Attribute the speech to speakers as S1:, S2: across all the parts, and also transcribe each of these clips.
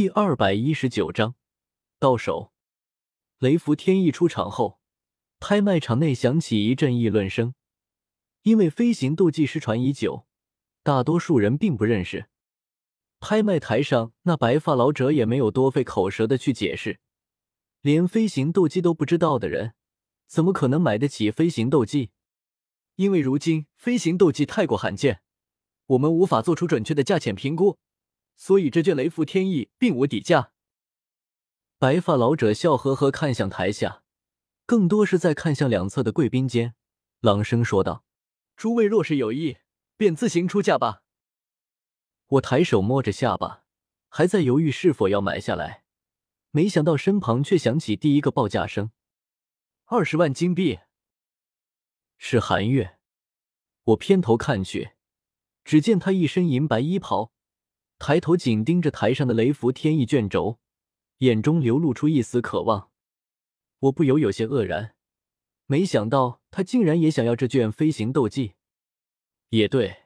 S1: 第二百一十九章到手。雷符天意出场后，拍卖场内响起一阵议论声。因为飞行斗技失传已久，大多数人并不认识。拍卖台上那白发老者也没有多费口舌的去解释。连飞行斗技都不知道的人，怎么可能买得起飞行斗技？因为如今飞行斗技太过罕见，我们无法做出准确的价钱评估，所以这卷雷符天意并无底价。白发老者笑呵呵看向台下，更多是在看向两侧的贵宾间，朗声说道：“诸位若是有意，便自行出价吧。”我抬手摸着下巴，还在犹豫是否要买下来，没想到身旁却响起第一个报价声：“二十万金币。”是韩月。我偏头看去，只见他一身银白衣袍，抬头紧盯着台上的雷符天意卷轴。眼中流露出一丝渴望，我不由有些愕然，没想到他竟然也想要这卷飞行斗技。也对，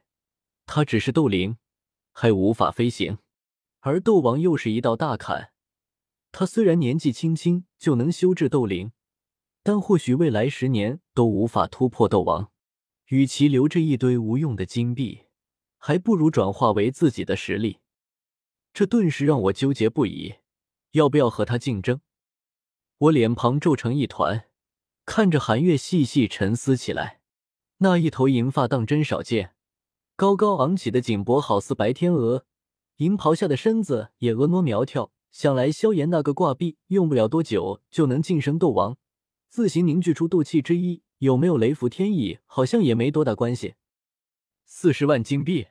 S1: 他只是斗灵，还无法飞行，而斗王又是一道大坎。他虽然年纪轻轻就能修至斗灵，但或许未来十年都无法突破斗王。与其留着一堆无用的金币，还不如转化为自己的实力。这顿时让我纠结不已。要不要和他竞争？我脸庞皱成一团，看着韩月细细沉思起来。那一头银发当真少见，高高昂起的颈脖好似白天鹅，银袍下的身子也婀娜苗条。想来萧炎那个挂壁用不了多久就能晋升斗王，自行凝聚出斗气之一，有没有雷符天意好像也没多大关系。四十万金币，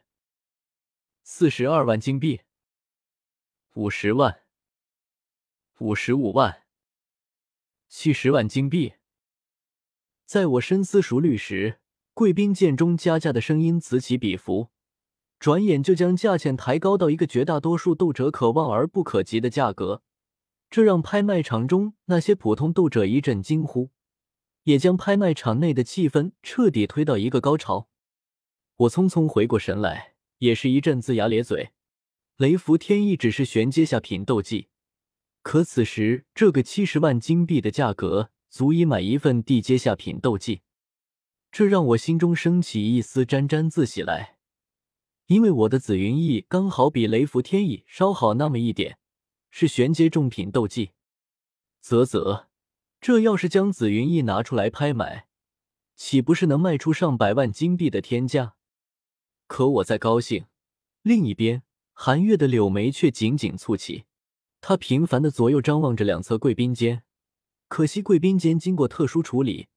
S1: 四十二万金币，五十万。五十五万，七十万金币。在我深思熟虑时，贵宾见中加价的声音此起彼伏，转眼就将价钱抬高到一个绝大多数斗者可望而不可及的价格。这让拍卖场中那些普通斗者一阵惊呼，也将拍卖场内的气氛彻底推到一个高潮。我匆匆回过神来，也是一阵龇牙咧嘴。雷符天意只是玄阶下品斗技。可此时，这个七十万金币的价格足以买一份地阶下品斗技，这让我心中升起一丝沾沾自喜来。因为我的紫云翼刚好比雷符天翼稍好那么一点，是玄阶重品斗技。啧啧，这要是将紫云翼拿出来拍卖，岂不是能卖出上百万金币的天价？可我在高兴，另一边，韩月的柳眉却紧紧蹙起。他频繁的左右张望着两侧贵宾间，可惜贵宾间经过特殊处理，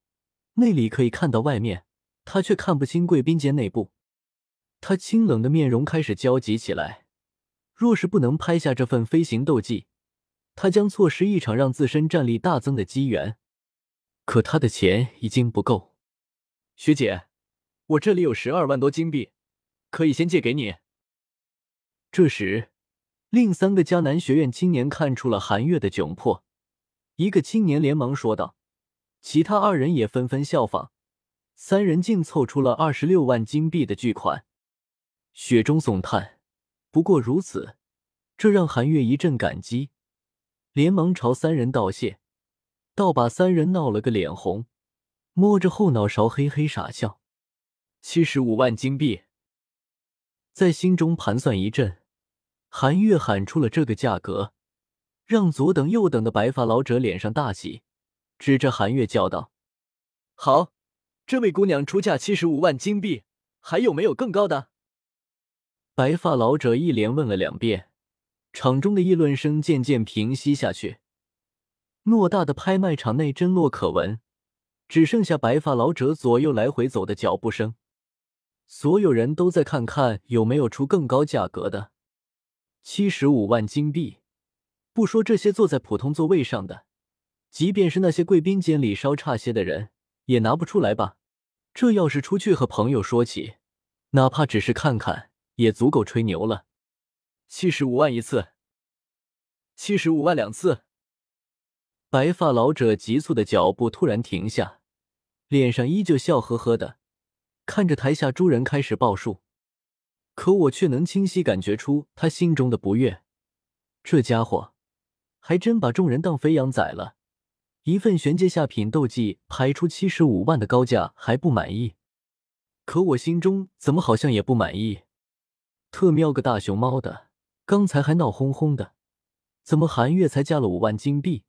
S1: 内里可以看到外面，他却看不清贵宾间内部。他清冷的面容开始焦急起来。若是不能拍下这份飞行斗技，他将错失一场让自身战力大增的机缘。可他的钱已经不够。学姐，我这里有十二万多金币，可以先借给你。这时。另三个迦南学院青年看出了韩月的窘迫，一个青年连忙说道，其他二人也纷纷效仿，三人竟凑出了二十六万金币的巨款。雪中送炭，不过如此，这让韩月一阵感激，连忙朝三人道谢，倒把三人闹了个脸红，摸着后脑勺嘿嘿傻笑。七十五万金币，在心中盘算一阵。韩月喊出了这个价格，让左等右等的白发老者脸上大喜，指着韩月叫道：“好，这位姑娘出价七十五万金币，还有没有更高的？”白发老者一连问了两遍，场中的议论声渐渐平息下去。偌大的拍卖场内针落可闻，只剩下白发老者左右来回走的脚步声。所有人都在看看有没有出更高价格的。七十五万金币，不说这些坐在普通座位上的，即便是那些贵宾间里稍差些的人，也拿不出来吧？这要是出去和朋友说起，哪怕只是看看，也足够吹牛了。七十五万一次，七十五万两次。白发老者急促的脚步突然停下，脸上依旧笑呵呵的，看着台下诸人开始报数。可我却能清晰感觉出他心中的不悦。这家伙还真把众人当肥羊宰了。一份玄阶下品斗技排出七十五万的高价还不满意，可我心中怎么好像也不满意？特喵个大熊猫的！刚才还闹哄哄的，怎么韩月才加了五万金币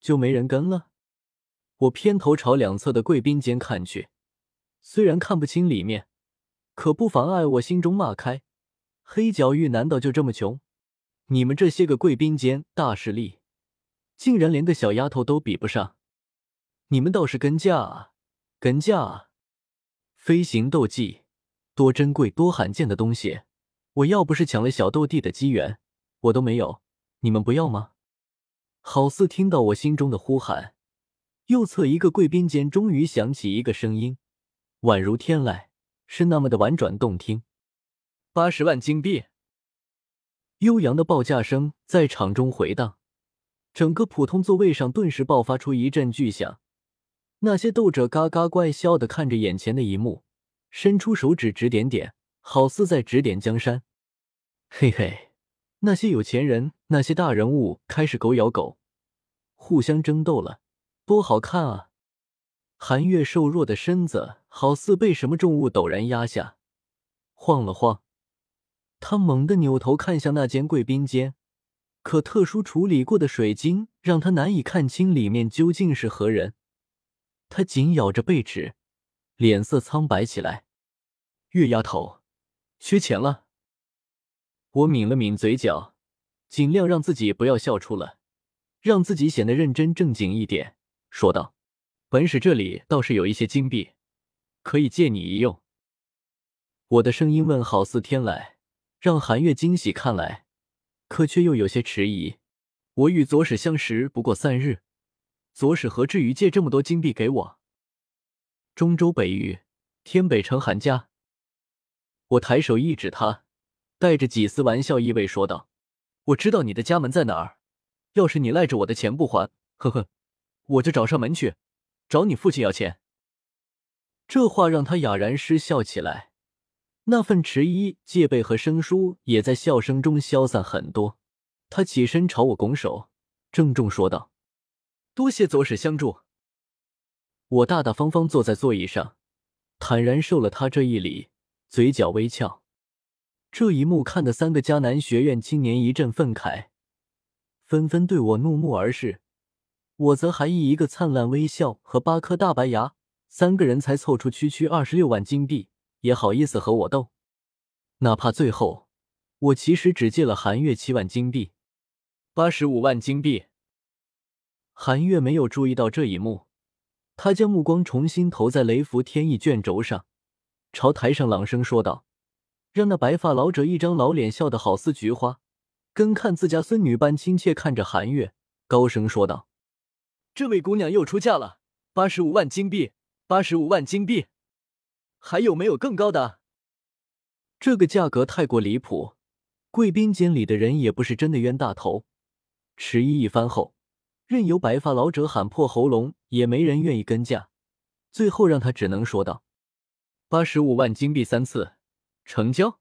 S1: 就没人跟了？我偏头朝两侧的贵宾间看去，虽然看不清里面，可不妨碍我心中骂开：黑角域难道就这么穷？你们这些个贵宾间大势力！竟然连个小丫头都比不上，你们倒是跟价啊，跟价啊！飞行斗技，多珍贵、多罕见的东西，我要不是抢了小斗帝的机缘，我都没有。你们不要吗？好似听到我心中的呼喊，右侧一个贵宾间终于响起一个声音，宛如天籁，是那么的婉转动听。八十万金币，悠扬的报价声在场中回荡。整个普通座位上顿时爆发出一阵巨响，那些斗者嘎嘎怪笑的看着眼前的一幕，伸出手指指点点，好似在指点江山。嘿嘿，那些有钱人，那些大人物开始狗咬狗，互相争斗了，多好看啊！韩月瘦弱的身子好似被什么重物陡然压下，晃了晃，他猛地扭头看向那间贵宾间。可特殊处理过的水晶让他难以看清里面究竟是何人，他紧咬着贝齿，脸色苍白起来。月丫头，缺钱了。我抿了抿嘴角，尽量让自己不要笑出了，让自己显得认真正经一点，说道：“本使这里倒是有一些金币，可以借你一用。”我的声音问好似天籁，让韩月惊喜。看来。可却又有些迟疑。我与左使相识不过三日，左使何至于借这么多金币给我？中州北域天北城韩家。我抬手一指他，带着几丝玩笑意味说道：“我知道你的家门在哪儿。要是你赖着我的钱不还，呵呵，我就找上门去，找你父亲要钱。”这话让他哑然失笑起来。那份迟疑、戒备和生疏也在笑声中消散很多。他起身朝我拱手，郑重说道：“多谢左使相助。”我大大方方坐在座椅上，坦然受了他这一礼，嘴角微翘。这一幕看得三个迦南学院青年一阵愤慨，纷纷对我怒目而视。我则还以一个灿烂微笑和八颗大白牙，三个人才凑出区区二十六万金币。也好意思和我斗，哪怕最后我其实只借了韩月七万金币，八十五万金币。韩月没有注意到这一幕，他将目光重新投在雷符天意卷轴上，朝台上朗声说道：“让那白发老者一张老脸笑得好似菊花，跟看自家孙女般亲切看着韩月，高声说道：‘这位姑娘又出嫁了，八十五万金币，八十五万金币。’”还有没有更高的？这个价格太过离谱，贵宾间里的人也不是真的冤大头。迟疑一番后，任由白发老者喊破喉咙，也没人愿意跟价。最后让他只能说道：“八十五万金币三次，成交。”